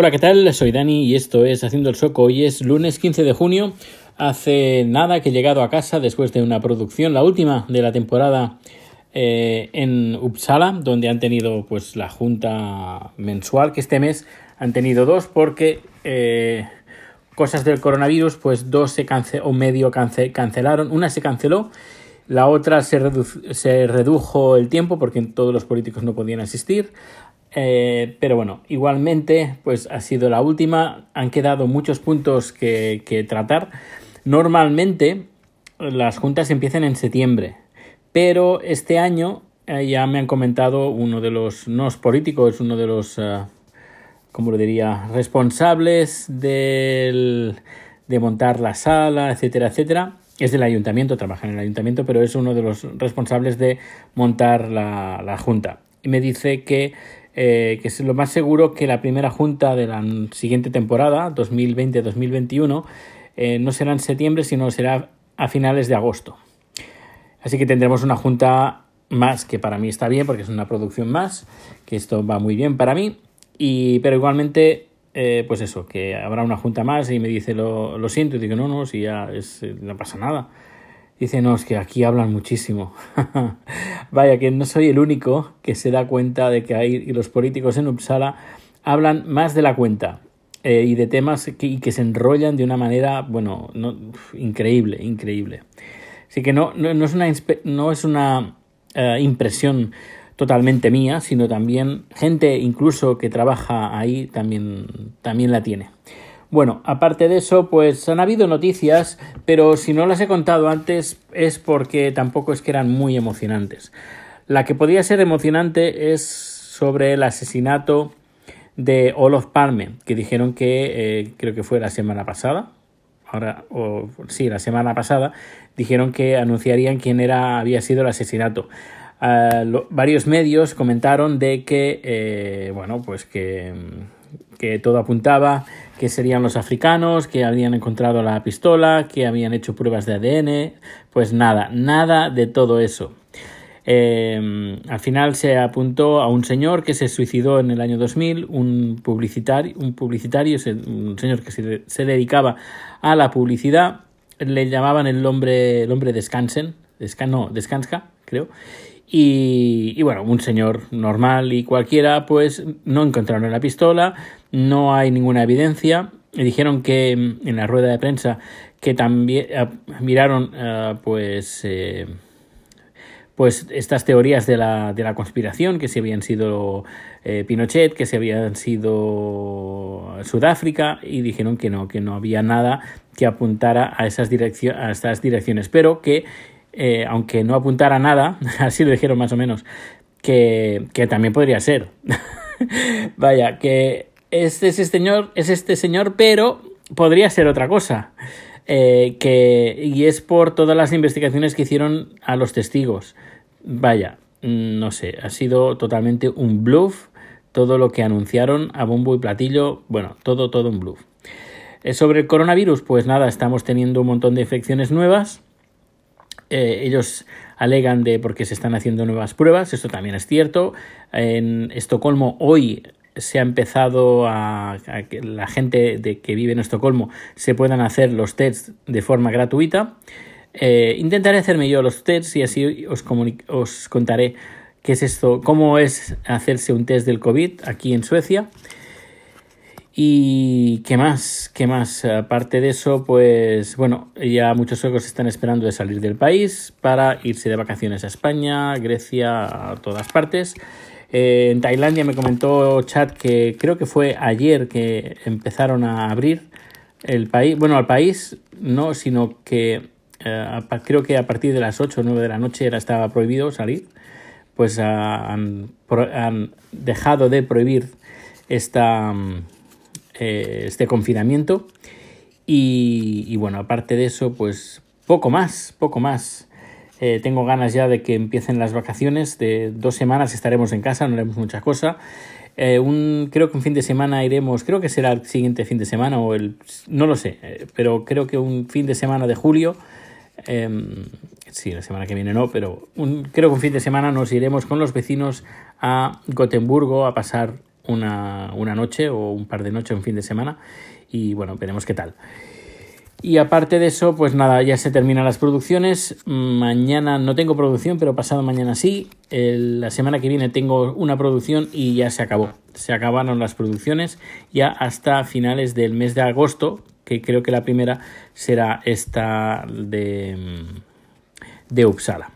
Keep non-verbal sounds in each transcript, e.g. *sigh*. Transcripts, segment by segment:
Hola, ¿qué tal? Soy Dani y esto es Haciendo el Soco. Hoy es lunes 15 de junio. Hace nada que he llegado a casa después de una producción, la última de la temporada eh, en Uppsala, donde han tenido pues la junta mensual, que este mes han tenido dos porque eh, cosas del coronavirus, pues dos se canceló o medio cancelaron. Una se canceló, la otra se, redujo el tiempo porque todos los políticos no podían asistir. Eh, pero bueno, igualmente, pues ha sido la última. Han quedado muchos puntos que, tratar. Normalmente las juntas empiezan en septiembre, pero este año eh, ya me han comentado uno de los, no políticos, uno de los, uh, ¿cómo lo diría?, responsables del, de montar la sala, etcétera, etcétera. Es del ayuntamiento, trabaja en el ayuntamiento, pero es uno de los responsables de montar la, la junta. Y me dice que eh, que es lo más seguro que la primera junta de la siguiente temporada, 2020-2021, eh, no será en septiembre, sino será a finales de agosto. Así que tendremos una junta más, que para mí está bien, porque es una producción más, que esto va muy bien para mí, y, pero igualmente, eh, pues eso, que habrá una junta más y me dice lo, lo siento, y digo, no, no, si ya es, no pasa nada. Dice, no, es que aquí hablan muchísimo. *laughs* Vaya, que no soy el único que se da cuenta de que hay, los políticos en Uppsala hablan más de la cuenta eh, y de temas que, que se enrollan de una manera, bueno, no, increíble, increíble. Así que no, no, es una, no es una eh, impresión totalmente mía, sino también gente incluso que trabaja ahí también, también la tiene. Bueno, aparte de eso, pues han habido noticias, pero si no las he contado antes es porque tampoco es que eran muy emocionantes. La que podía ser emocionante es sobre el asesinato de Olof Palme, que dijeron que eh, creo que fue la semana pasada. Ahora, o sí, la semana pasada dijeron que anunciarían quién era había sido el asesinato. Ah, varios medios comentaron de que eh, bueno, pues que que todo apuntaba que serían los africanos, que habían encontrado la pistola, que habían hecho pruebas de ADN, pues nada, nada de todo eso. Eh, al final se apuntó a un señor que se suicidó en el año 2000, un publicitario, un publicitario, un señor que se, dedicaba a la publicidad, le llamaban el hombre, el hombre descansen, descan, no, creo, y, bueno, un señor normal y cualquiera, pues no encontraron la pistola, no hay ninguna evidencia. Dijeron que en la rueda de prensa que también eh, miraron eh, pues eh, pues estas teorías de la, de la conspiración, que si habían sido Pinochet, que si habían sido Sudáfrica, y dijeron que no, que no había nada que apuntara a esas, a estas direcciones, pero que eh, aunque no apuntara nada, *laughs* así lo dijeron más o menos, que, también podría ser. *laughs* Vaya, que este es este señor, es este señor, pero podría ser otra cosa. Eh, que, y es por todas las investigaciones que hicieron a los testigos. Vaya, no sé, ha sido totalmente un bluff todo lo que anunciaron a bombo y platillo, bueno, todo, todo un bluff. Eh, sobre el coronavirus, pues nada, estamos teniendo un montón de infecciones nuevas eh, ellos alegan de porque se están haciendo nuevas pruebas, esto también es cierto. En Estocolmo hoy se ha empezado a, que la gente de que vive en Estocolmo se puedan hacer los tests de forma gratuita. Eh, intentaré hacerme yo los tests y así os, os contaré qué es esto, cómo es hacerse un test del COVID aquí en Suecia. Y qué más, qué más. Aparte de eso, pues bueno, ya muchos suecos están esperando de salir del país para irse de vacaciones a España, Grecia, a todas partes. Eh, en Tailandia me comentó Chat que creo que fue ayer que empezaron a abrir el país. Bueno, al país no, sino que eh, creo que a partir de las 8 o 9 de la noche era, estaba prohibido salir. Pues han, han dejado de prohibir esta eh, este confinamiento. Y, bueno, aparte de eso, pues poco más, poco más. Eh, tengo ganas ya de que empiecen las vacaciones. De dos semanas estaremos en casa, no haremos mucha cosa. Eh, un, creo que un fin de semana iremos, creo que será el siguiente fin de semana o el, no lo sé, pero creo que un fin de semana de julio, em, sí, la semana que viene no, pero creo que un fin de semana nos iremos con los vecinos a Gotemburgo a pasar una, una noche o un par de noches, un fin de semana. Y bueno, veremos qué tal. Y aparte de eso, pues nada, ya se terminan las producciones. Mañana no tengo producción, pero pasado mañana sí. la semana que viene tengo una producción y ya se acabó. Se acabaron las producciones ya hasta finales del mes de agosto, que creo que la primera será esta de, de Uppsala.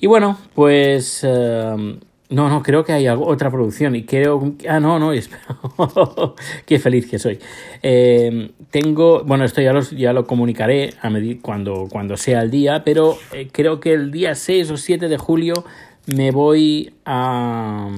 Y bueno, pues... Eh, no, no, creo que hay otra producción y creo... Ah, no, no, *laughs* qué feliz que soy. Eh, tengo, bueno, esto ya, ya lo comunicaré a cuando, cuando sea el día, pero eh, creo que el día 6 o 7 de julio me voy a...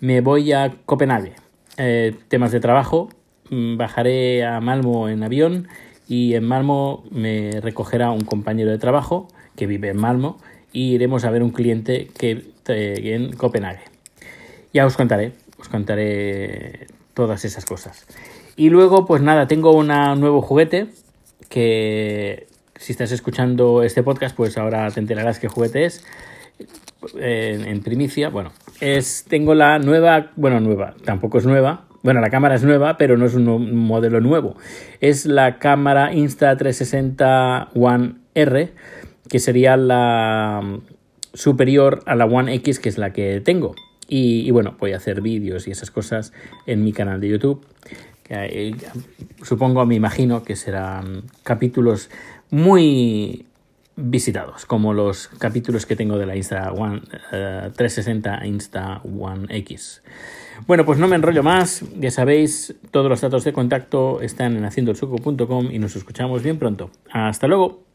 Me voy a Copenhague. Eh, temas de trabajo. Mm, bajaré a Malmo en avión y en Malmo me recogerá un compañero de trabajo que vive en Malmo y iremos a ver un cliente que en Copenhague. Ya os contaré, os contaré todas esas cosas. Y luego, pues nada, tengo un nuevo juguete que si estás escuchando este podcast, pues ahora te enterarás qué juguete es. En, primicia, bueno, es tengo la nueva, bueno, nueva, tampoco es nueva. Bueno, la cámara es nueva, pero no es un modelo nuevo. Es la cámara Insta360 One R, que sería la superior a la One X, que es la que tengo. Y, bueno, voy a hacer vídeos y esas cosas en mi canal de YouTube. Que, supongo, me imagino que serán capítulos muy visitados, como los capítulos que tengo de la Insta One 360 eh, Insta One X. Bueno, pues no me enrollo más, ya sabéis, todos los datos de contacto están en haciendoelsuco.com y nos escuchamos bien pronto. Hasta luego.